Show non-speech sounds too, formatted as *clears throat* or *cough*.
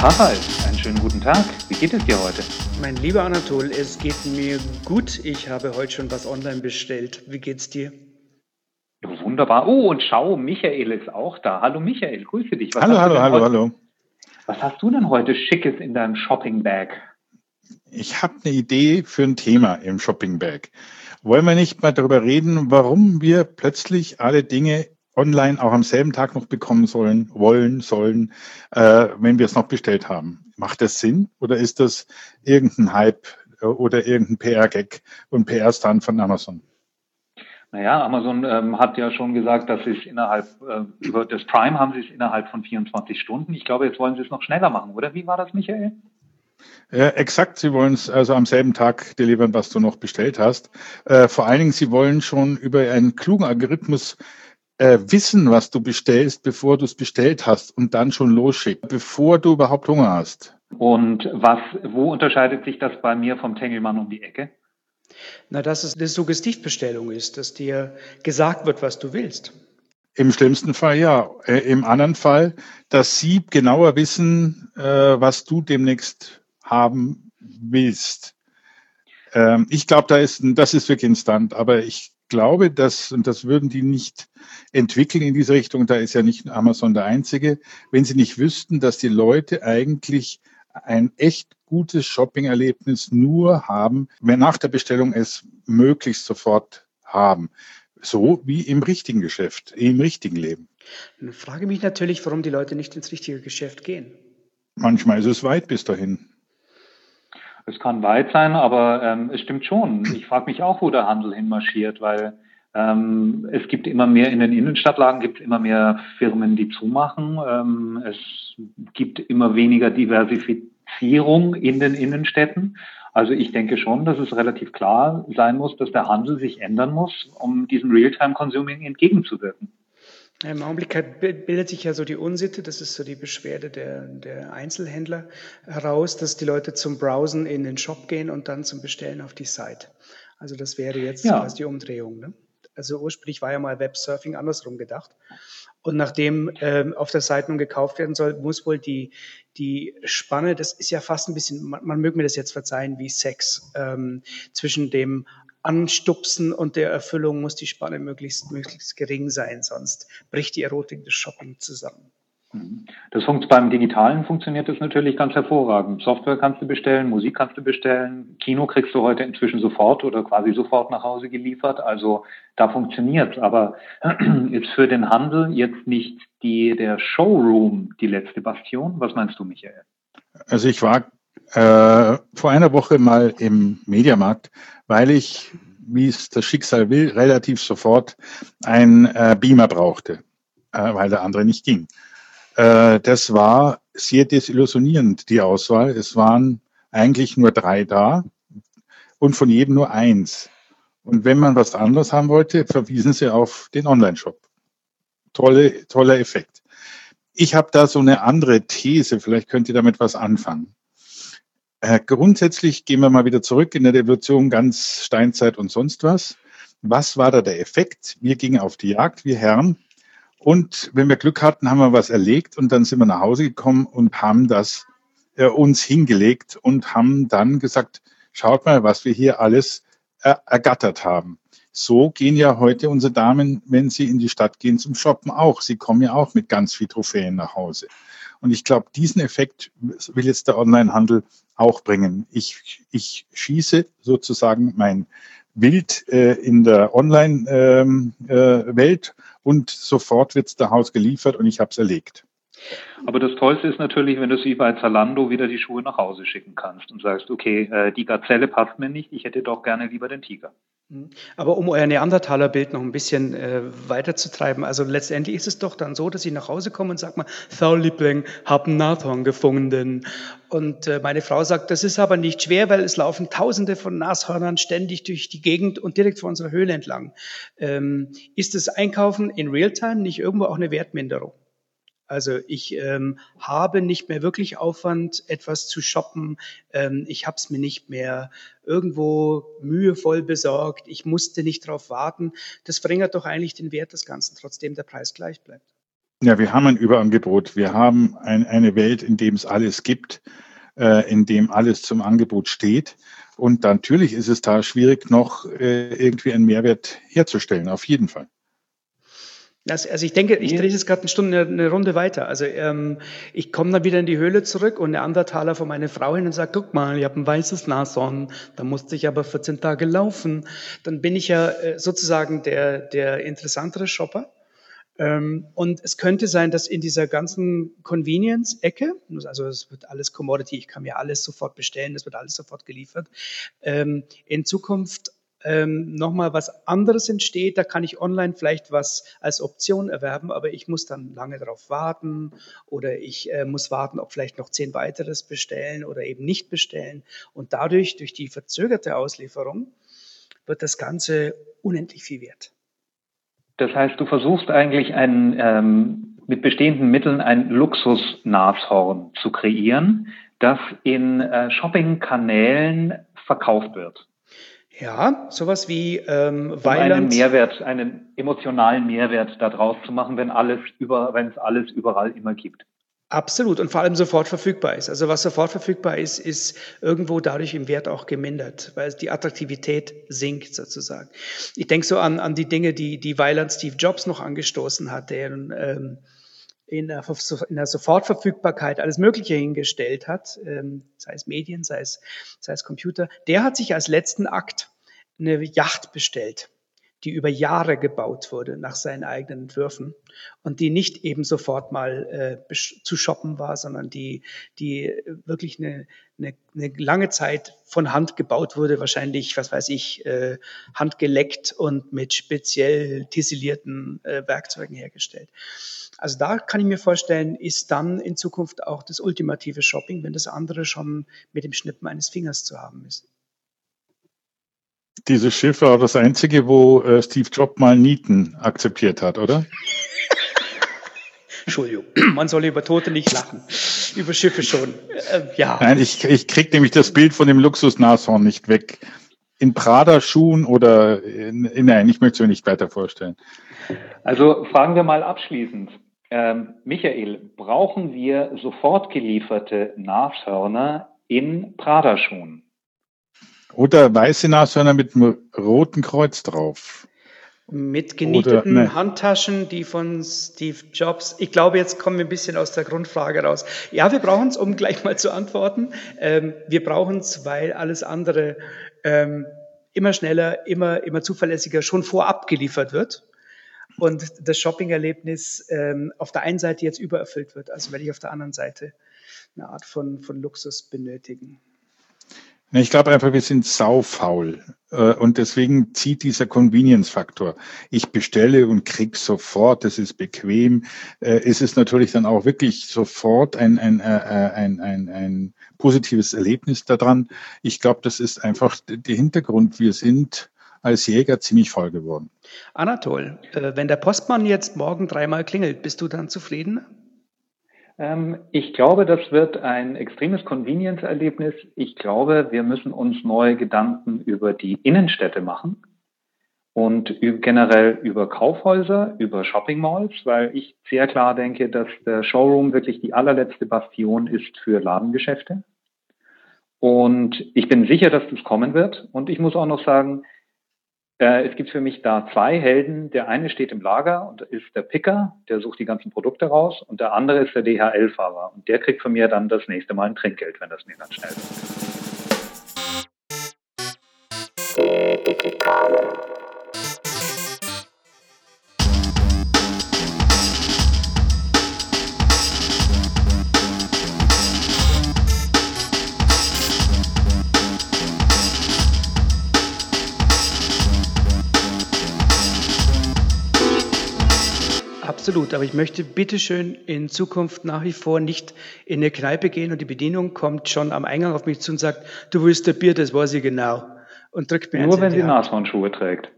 Harald, einen schönen guten Tag. Wie geht es dir heute? Mein lieber Anatol, es geht mir gut. Ich habe heute schon was online bestellt. Wie geht's dir? Wunderbar. Oh, und schau, Michael ist auch da. Hallo Michael, grüße dich. Was hallo, hallo, hallo, heute, hallo. Was hast du denn heute Schickes in deinem Shopping-Bag? Ich habe eine Idee für ein Thema im Shopping-Bag. Wollen wir nicht mal darüber reden, warum wir plötzlich alle Dinge online auch am selben Tag noch bekommen sollen, wollen, sollen, äh, wenn wir es noch bestellt haben. Macht das Sinn oder ist das irgendein Hype äh, oder irgendein PR-Gag und PR-Stand von Amazon? Naja, Amazon ähm, hat ja schon gesagt, dass sie es innerhalb, äh, über das Prime haben sie es innerhalb von 24 Stunden. Ich glaube, jetzt wollen sie es noch schneller machen, oder? Wie war das, Michael? Ja, exakt, sie wollen es also am selben Tag delivern, was du noch bestellt hast. Äh, vor allen Dingen, sie wollen schon über einen klugen Algorithmus äh, wissen, was du bestellst, bevor du es bestellt hast und dann schon losschicken, bevor du überhaupt Hunger hast. Und was, wo unterscheidet sich das bei mir vom Tengelmann um die Ecke? Na, dass es eine Suggestivbestellung ist, dass dir gesagt wird, was du willst. Im schlimmsten Fall ja. Äh, Im anderen Fall, dass sie genauer wissen, äh, was du demnächst haben willst. Ähm, ich glaube, da ist, das ist wirklich instant, aber ich glaube, dass, und das würden die nicht entwickeln in diese Richtung, da ist ja nicht Amazon der Einzige, wenn sie nicht wüssten, dass die Leute eigentlich ein echt gutes Shopping-Erlebnis nur haben, wenn nach der Bestellung es möglichst sofort haben. So wie im richtigen Geschäft, im richtigen Leben. Dann frage mich natürlich, warum die Leute nicht ins richtige Geschäft gehen. Manchmal ist es weit bis dahin. Es kann weit sein, aber ähm, es stimmt schon. Ich frage mich auch, wo der Handel hinmarschiert, weil ähm, es gibt immer mehr in den Innenstadtlagen, gibt immer mehr Firmen, die zumachen. Ähm, es gibt immer weniger Diversifizierung in den Innenstädten. Also ich denke schon, dass es relativ klar sein muss, dass der Handel sich ändern muss, um diesem Realtime-Consuming entgegenzuwirken. Im Augenblick bildet sich ja so die Unsitte, das ist so die Beschwerde der, der Einzelhändler heraus, dass die Leute zum Browsen in den Shop gehen und dann zum Bestellen auf die Site. Also das wäre jetzt ja. quasi die Umdrehung. Ne? Also ursprünglich war ja mal Websurfing andersrum gedacht. Und nachdem ähm, auf der Seite nun gekauft werden soll, muss wohl die, die Spanne, das ist ja fast ein bisschen, man, man möge mir das jetzt verzeihen, wie Sex, ähm, zwischen dem Anstupsen und der Erfüllung muss die Spanne möglichst, möglichst gering sein, sonst bricht die Erotik des Shopping zusammen. Mhm. Das funkt, beim Digitalen funktioniert das natürlich ganz hervorragend. Software kannst du bestellen, Musik kannst du bestellen, Kino kriegst du heute inzwischen sofort oder quasi sofort nach Hause geliefert. Also da funktioniert's. Aber *clears throat* ist für den Handel jetzt nicht die, der Showroom die letzte Bastion? Was meinst du, Michael? Also ich war äh, vor einer Woche mal im Mediamarkt, weil ich, wie es das Schicksal will, relativ sofort ein äh, Beamer brauchte, äh, weil der andere nicht ging. Äh, das war sehr desillusionierend, die Auswahl. Es waren eigentlich nur drei da und von jedem nur eins. Und wenn man was anderes haben wollte, verwiesen sie auf den Online-Shop. Tolle, toller Effekt. Ich habe da so eine andere These, vielleicht könnt ihr damit was anfangen. Äh, grundsätzlich gehen wir mal wieder zurück in der Evolution, ganz Steinzeit und sonst was. Was war da der Effekt? Wir gingen auf die Jagd, wir Herren. Und wenn wir Glück hatten, haben wir was erlegt und dann sind wir nach Hause gekommen und haben das äh, uns hingelegt und haben dann gesagt, schaut mal, was wir hier alles äh, ergattert haben. So gehen ja heute unsere Damen, wenn sie in die Stadt gehen zum Shoppen auch. Sie kommen ja auch mit ganz viel Trophäen nach Hause. Und ich glaube, diesen Effekt will jetzt der Onlinehandel auch bringen. Ich, ich schieße sozusagen mein Wild äh, in der Online-Welt ähm, äh, und sofort wird es der Haus geliefert und ich habe es erlegt. Aber das Tollste ist natürlich, wenn du wie bei Zalando wieder die Schuhe nach Hause schicken kannst und sagst, okay, äh, die Gazelle passt mir nicht, ich hätte doch gerne lieber den Tiger. Mhm. Aber um euer Neandertaler-Bild noch ein bisschen äh, weiterzutreiben, also letztendlich ist es doch dann so, dass ich nach Hause komme und sage mal, Liebling, hab einen Nashorn gefunden. Und äh, meine Frau sagt, das ist aber nicht schwer, weil es laufen Tausende von Nashörnern ständig durch die Gegend und direkt vor unserer Höhle entlang. Ähm, ist das Einkaufen in Realtime nicht irgendwo auch eine Wertminderung? Also ich ähm, habe nicht mehr wirklich Aufwand, etwas zu shoppen. Ähm, ich habe es mir nicht mehr irgendwo mühevoll besorgt. Ich musste nicht darauf warten. Das verringert doch eigentlich den Wert des Ganzen, trotzdem der Preis gleich bleibt. Ja, wir haben ein Überangebot. Wir haben ein, eine Welt, in dem es alles gibt, äh, in dem alles zum Angebot steht. Und natürlich ist es da schwierig, noch äh, irgendwie einen Mehrwert herzustellen, auf jeden Fall. Also, ich denke, ich drehe jetzt gerade eine Stunde eine Runde weiter. Also ähm, ich komme dann wieder in die Höhle zurück und der Andertaler von meiner Frau hin und sagt, guck mal, ich habe ein weißes Nashorn, da musste ich aber 14 Tage laufen. Dann bin ich ja äh, sozusagen der, der interessantere Shopper. Ähm, und es könnte sein, dass in dieser ganzen Convenience-Ecke, also es wird alles Commodity, ich kann mir alles sofort bestellen, es wird alles sofort geliefert, ähm, in Zukunft ähm, nochmal was anderes entsteht. Da kann ich online vielleicht was als Option erwerben, aber ich muss dann lange darauf warten oder ich äh, muss warten, ob vielleicht noch zehn weiteres bestellen oder eben nicht bestellen. Und dadurch, durch die verzögerte Auslieferung, wird das Ganze unendlich viel wert. Das heißt, du versuchst eigentlich ein, ähm, mit bestehenden Mitteln ein Luxus-Nashorn zu kreieren, das in äh, Shopping-Kanälen verkauft wird. Ja, sowas wie ähm, um einen Mehrwert, einen emotionalen Mehrwert daraus zu machen, wenn alles über, wenn es alles überall immer gibt. Absolut und vor allem sofort verfügbar ist. Also was sofort verfügbar ist, ist irgendwo dadurch im Wert auch gemindert, weil die Attraktivität sinkt sozusagen. Ich denke so an, an die Dinge, die, die Weiland Steve Jobs noch angestoßen hat, der ähm, in der, in der Sofortverfügbarkeit alles Mögliche hingestellt hat, ähm, sei es Medien, sei es, sei es Computer, der hat sich als letzten Akt eine Yacht bestellt, die über Jahre gebaut wurde nach seinen eigenen Entwürfen und die nicht eben sofort mal äh, zu shoppen war, sondern die, die wirklich eine, eine, eine lange Zeit von Hand gebaut wurde, wahrscheinlich, was weiß ich, äh, handgeleckt und mit speziell tisselierten äh, Werkzeugen hergestellt. Also da kann ich mir vorstellen, ist dann in Zukunft auch das ultimative Shopping, wenn das andere schon mit dem Schnippen eines Fingers zu haben ist. Dieses Schiff war das einzige, wo äh, Steve Jobs mal Nieten akzeptiert hat, oder? Entschuldigung, *clears throat* man soll über Tote nicht lachen. Über Schiffe schon. Äh, ja. Nein, ich, ich krieg nämlich das Bild von dem Luxus-Nashorn nicht weg. In Prada-Schuhen oder in, in, nein, ich möchte es mir nicht weiter vorstellen. Also fragen wir mal abschließend. Ähm, Michael, brauchen wir sofort gelieferte Nashörner in Prada-Schuhen? Oder weiße Nashörner mit einem roten Kreuz drauf. Mit genieteten Oder, ne. Handtaschen, die von Steve Jobs. Ich glaube, jetzt kommen wir ein bisschen aus der Grundfrage raus. Ja, wir brauchen es, um gleich mal zu antworten. Ähm, wir brauchen es, weil alles andere ähm, immer schneller, immer, immer zuverlässiger schon vorab geliefert wird und das Shopping-Erlebnis ähm, auf der einen Seite jetzt übererfüllt wird, also werde ich auf der anderen Seite eine Art von, von Luxus benötigen. Ich glaube einfach, wir sind saufaul. Äh, und deswegen zieht dieser Convenience-Faktor. Ich bestelle und krieg sofort, das ist bequem. Äh, ist es natürlich dann auch wirklich sofort ein, ein, äh, ein, ein, ein positives Erlebnis daran. Ich glaube, das ist einfach der Hintergrund. Wir sind als Jäger ziemlich voll geworden. Anatol, wenn der Postmann jetzt morgen dreimal klingelt, bist du dann zufrieden? Ähm, ich glaube, das wird ein extremes Convenience-Erlebnis. Ich glaube, wir müssen uns neue Gedanken über die Innenstädte machen und generell über Kaufhäuser, über Shopping Malls, weil ich sehr klar denke, dass der Showroom wirklich die allerletzte Bastion ist für Ladengeschäfte. Und ich bin sicher, dass das kommen wird. Und ich muss auch noch sagen, es gibt für mich da zwei Helden. Der eine steht im Lager und ist der Picker, der sucht die ganzen Produkte raus. Und der andere ist der DHL-Fahrer. Und der kriegt von mir dann das nächste Mal ein Trinkgeld, wenn das mir ganz schnell wird. Absolut, aber ich möchte bitteschön in Zukunft nach wie vor nicht in eine Kneipe gehen und die Bedienung kommt schon am Eingang auf mich zu und sagt, du willst ein Bier, das weiß ich genau. Und drückt mir Nur wenn sie Nashornschuhe trägt.